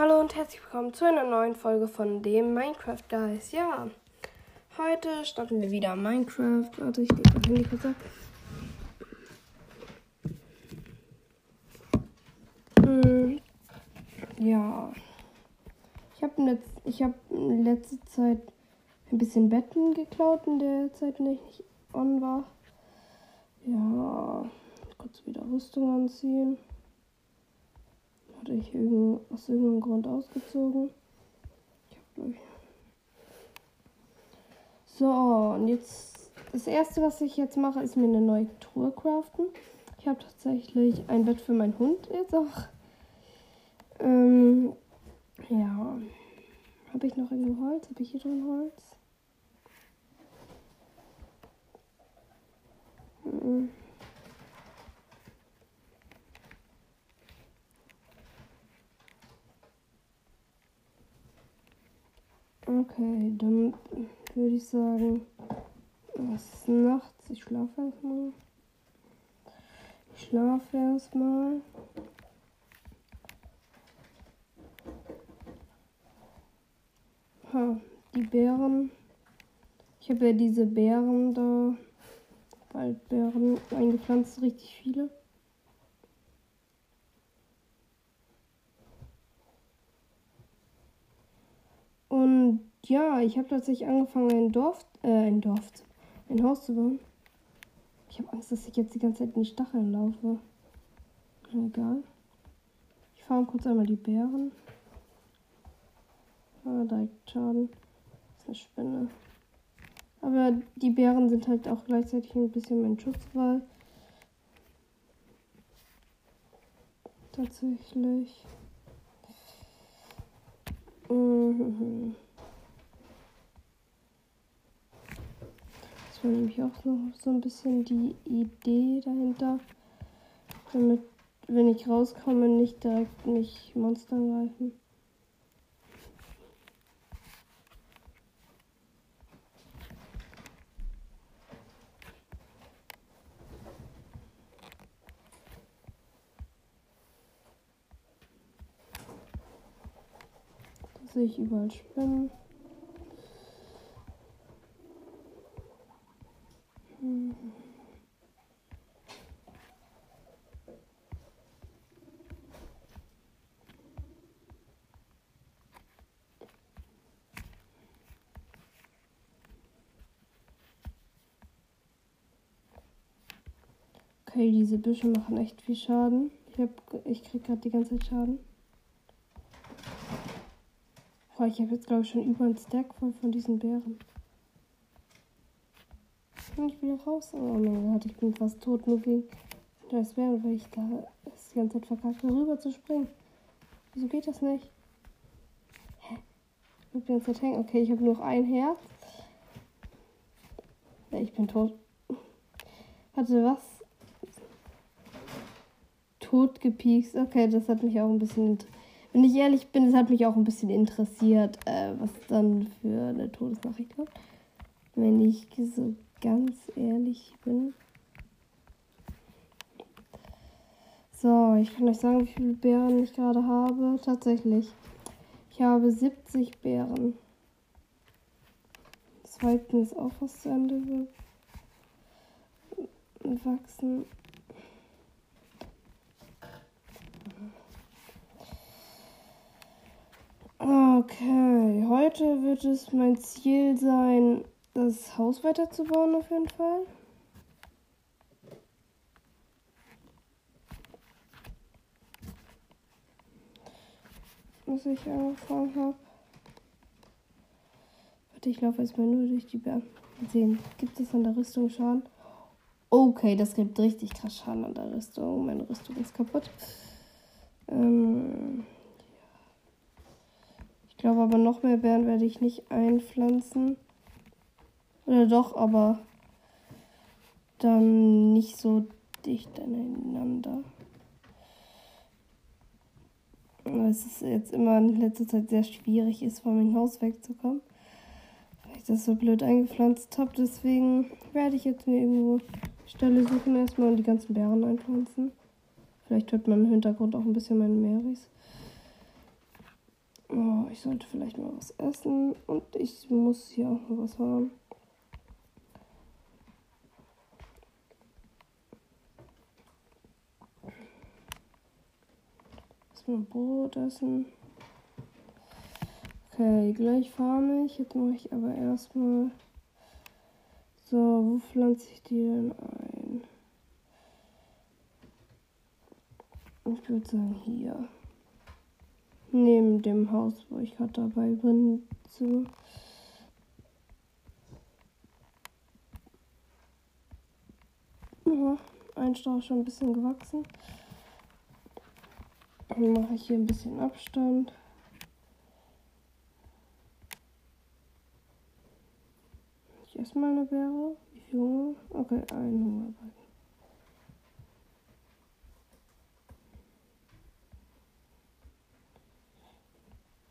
Hallo und herzlich willkommen zu einer neuen Folge von dem Minecraft Guys. Ja, heute starten wir wieder Minecraft. Warte, ich lege das Handy kurz ab. Hm, ja, ich habe letz hab in letzter Zeit ein bisschen Betten geklaut, in der Zeit, in ich nicht on war. Ja, kurz wieder Rüstung anziehen. Hatte ich irgend, aus irgendeinem Grund ausgezogen. Ich hab durch. So, und jetzt das erste, was ich jetzt mache, ist mir eine neue Truhe craften. Ich habe tatsächlich ein Bett für meinen Hund jetzt auch. Ähm, ja. Habe ich noch irgendwo Holz? Habe ich hier drin Holz? Mhm. Okay, dann würde ich sagen, es ist nachts. Ich schlafe erstmal. Ich schlafe erstmal. Ha, die Beeren. Ich habe ja diese Beeren da. Waldbeeren eingepflanzt, richtig viele. Und ja, ich habe tatsächlich angefangen, ein Dorf, äh, ein Dorf, ein Haus zu bauen. Ich habe Angst, dass ich jetzt die ganze Zeit in die Stacheln laufe. Egal. Ich fahre kurz einmal die Beeren. Ah, direkt Schaden. Das ist eine Spinne. Aber die Bären sind halt auch gleichzeitig ein bisschen mein Schutzwall. Tatsächlich. Mhm. Das war nämlich auch noch so ein bisschen die Idee dahinter. Damit, wenn ich rauskomme, nicht direkt mich Monster greifen. sehe ich überall Spinnen. Okay, diese Büsche machen echt viel Schaden. Ich, hab, ich krieg gerade die ganze Zeit Schaden. Boah, ich habe jetzt glaube ich schon über einen Stack voll von diesen Bären. Bin ich wieder raus? Oh mein Gott, ich bin fast tot, nur wegen das Bären, weil ich da es die ganze Zeit verkackt rüber zu springen. Wieso geht das nicht? Hä? Ich bin die ganze Zeit hängen. Okay, ich habe nur noch ein Herz. Ja, ich bin tot. Warte, was? Tot gepiekst. Okay, das hat mich auch ein bisschen wenn ich ehrlich bin, es hat mich auch ein bisschen interessiert, äh, was dann für eine Todesnachricht kommt. Wenn ich so ganz ehrlich bin. So, ich kann euch sagen, wie viele Beeren ich gerade habe. Tatsächlich. Ich habe 70 Beeren. Zweitens ist auch was zu Ende wachsen. Okay, heute wird es mein Ziel sein, das Haus weiterzubauen auf jeden Fall. Was ich angefangen habe. Warte, ich laufe erstmal nur durch die Berge. Sehen, gibt es an der Rüstung Schaden? Okay, das gibt richtig krass Schaden an der Rüstung. Meine Rüstung ist kaputt. Ähm, glaube aber noch mehr Bären werde ich nicht einpflanzen. Oder doch, aber dann nicht so dicht aneinander. Es ist jetzt immer in letzter Zeit sehr schwierig ist, von meinem Haus wegzukommen. Weil ich das so blöd eingepflanzt habe. Deswegen werde ich jetzt mir irgendwo Stelle suchen erstmal und die ganzen Bären einpflanzen. Vielleicht hört man im Hintergrund auch ein bisschen meine Meris. ich sollte vielleicht mal was essen und ich muss hier auch noch was haben. Erstmal Brot essen. Okay, gleich farme ich. Jetzt mache ich aber erstmal. So, wo pflanze ich die denn ein? Ich würde sagen hier. Neben dem Haus, wo ich gerade dabei bin zu. Ja, ein Strauch schon ein bisschen gewachsen. Dann mache ich hier ein bisschen Abstand. Ich esse mal eine Beere. Wie viel Hunger? Okay, ein Hunger.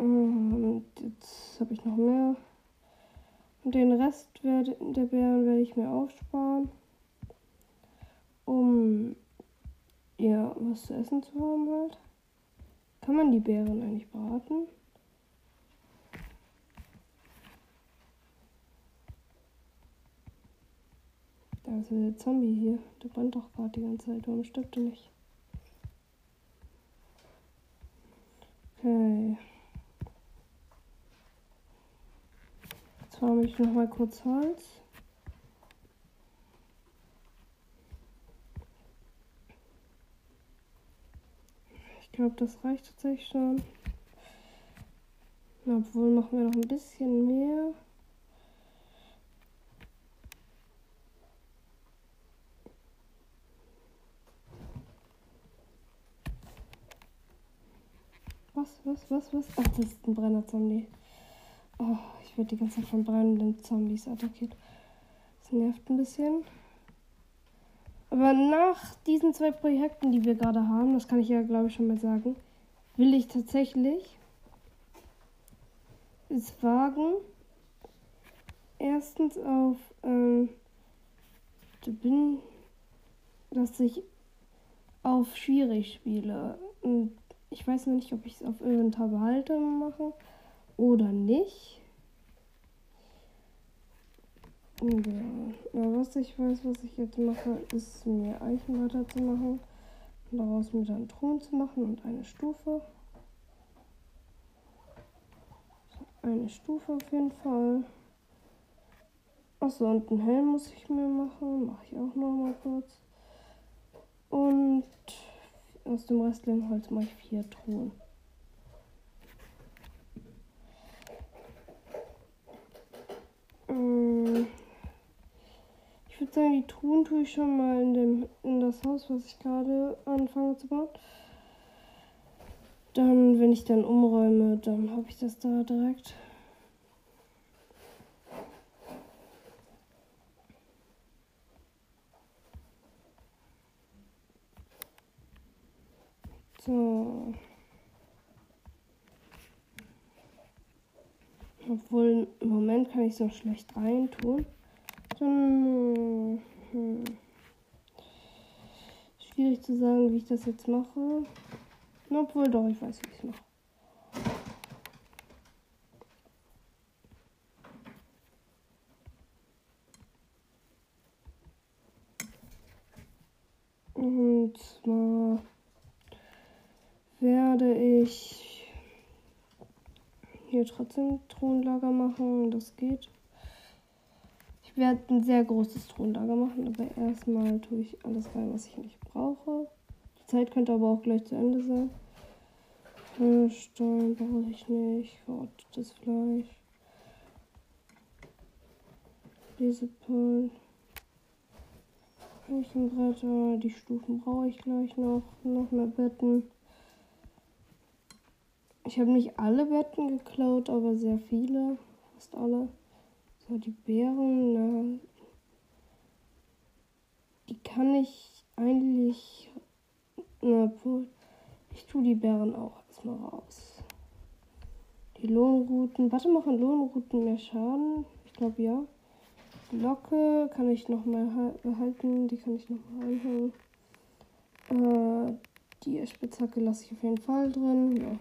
Und jetzt habe ich noch mehr. Und den Rest werde, der Beeren werde ich mir aufsparen, um ja was zu essen zu haben halt. Kann man die Beeren eigentlich braten? Da ist der Zombie hier. Der brennt doch gerade die ganze Zeit. Warum stirbt er nicht? Okay. Jetzt farme ich noch mal kurz Holz. Ich glaube, das reicht tatsächlich schon. Obwohl, machen wir noch ein bisschen mehr. Was, was, was, was? Ach, das ist ein Brenner-Zombie. Ich werde die ganze Zeit von brennenden Zombies attackiert. Das nervt ein bisschen. Aber nach diesen zwei Projekten, die wir gerade haben, das kann ich ja, glaube ich, schon mal sagen, will ich tatsächlich es wagen, erstens auf, ähm, bin, dass ich auf schwierig spiele. Und ich weiß noch nicht, ob ich es auf Inventar behalte mache oder nicht. Ja, was ich weiß, was ich jetzt mache, ist mir Eichenblätter zu machen. Und daraus mir dann Thron zu machen und eine Stufe. Eine Stufe auf jeden Fall. Achso, und einen Helm muss ich mir machen. Mache ich auch noch mal kurz. Und aus dem restlichen Holz mache ich vier Truhen. Würde sagen, die Truhen tue ich schon mal in, dem, in das Haus, was ich gerade anfange zu bauen. Dann, wenn ich dann umräume, dann habe ich das da direkt. So. Obwohl im Moment kann ich es noch schlecht rein tun. Dann hm, schwierig zu sagen, wie ich das jetzt mache. Obwohl doch, ich weiß, wie ich es mache. Und zwar werde ich hier trotzdem Thronlager machen. Das geht. Ich werde ein sehr großes Thronlager machen, aber erstmal tue ich alles rein, was ich nicht brauche. Die Zeit könnte aber auch gleich zu Ende sein. Stein brauche ich nicht. das Fleisch. Diese Pullen. Eichenbretter. Die Stufen brauche ich gleich noch. Noch mehr Betten. Ich habe nicht alle Betten geklaut, aber sehr viele. Fast alle. So, die Beeren, na, die kann ich eigentlich, na, ich tue die Beeren auch erstmal raus. Die Lohnrouten, warte, machen Lohnrouten mehr Schaden? Ich glaube ja. Die Locke kann ich noch mal behalten, die kann ich noch mal anhängen. Äh, die Spitzhacke lasse ich auf jeden Fall drin, ja.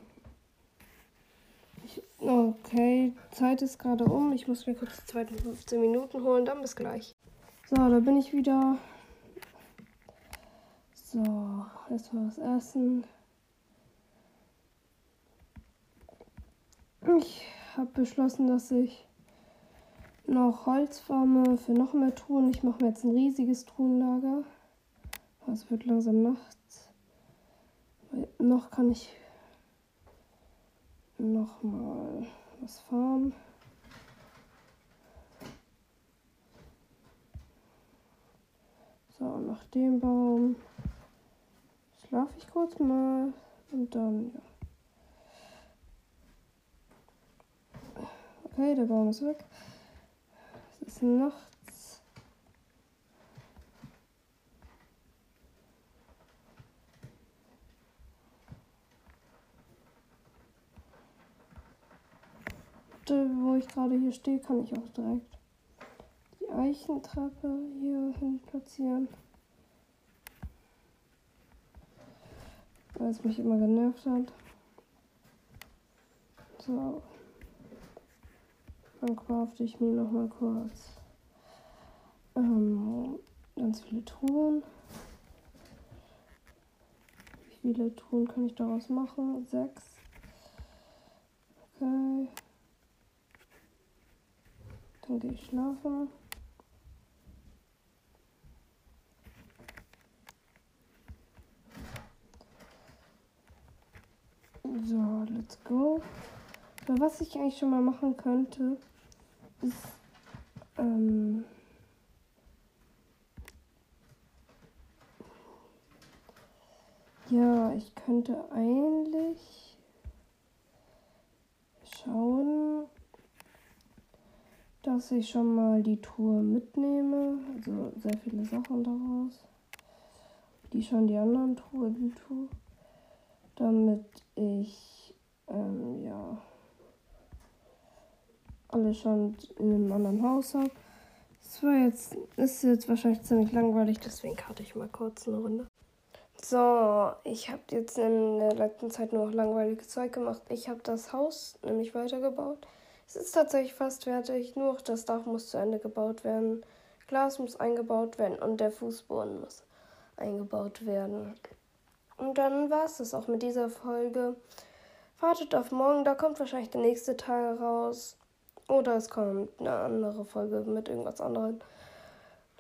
Okay, Zeit ist gerade um. Ich muss mir kurz die zweiten 15 Minuten holen, dann bis gleich. So, da bin ich wieder. So, erstmal was essen. Ich habe beschlossen, dass ich noch Holz farme für noch mehr Truhen. Ich mache mir jetzt ein riesiges Truhenlager. Es wird langsam nachts. Noch kann ich noch mal was farmen. So, nach dem Baum schlafe ich kurz mal und dann, ja. Okay, der Baum ist weg. Es ist nachts. Wo ich gerade hier stehe, kann ich auch direkt die Eichentreppe hier hin platzieren. Weil es mich immer genervt hat. So. Dann crafte ich mir noch mal kurz ähm, ganz viele Truhen. Wie viele Truhen kann ich daraus machen? Sechs. Okay. Gehe ich schlafen. So, let's go. Was ich eigentlich schon mal machen könnte, ist ähm, ja, ich könnte eigentlich schauen, dass ich schon mal die Tour mitnehme, also sehr viele Sachen daraus, die schon die anderen Touren tue, damit ich ähm, ja alle schon in einem anderen Haus habe. Das war jetzt, ist jetzt wahrscheinlich ziemlich langweilig, deswegen karte ich mal kurz eine Runde. So, ich habe jetzt in der letzten Zeit nur noch langweiliges Zeug gemacht. Ich habe das Haus nämlich weitergebaut. Es ist tatsächlich fast fertig, nur das Dach muss zu Ende gebaut werden. Glas muss eingebaut werden und der Fußboden muss eingebaut werden. Und dann war es das auch mit dieser Folge. Wartet auf morgen, da kommt wahrscheinlich der nächste Teil raus. Oder es kommt eine andere Folge mit irgendwas anderem.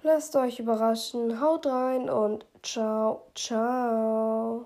Lasst euch überraschen. Haut rein und ciao, ciao.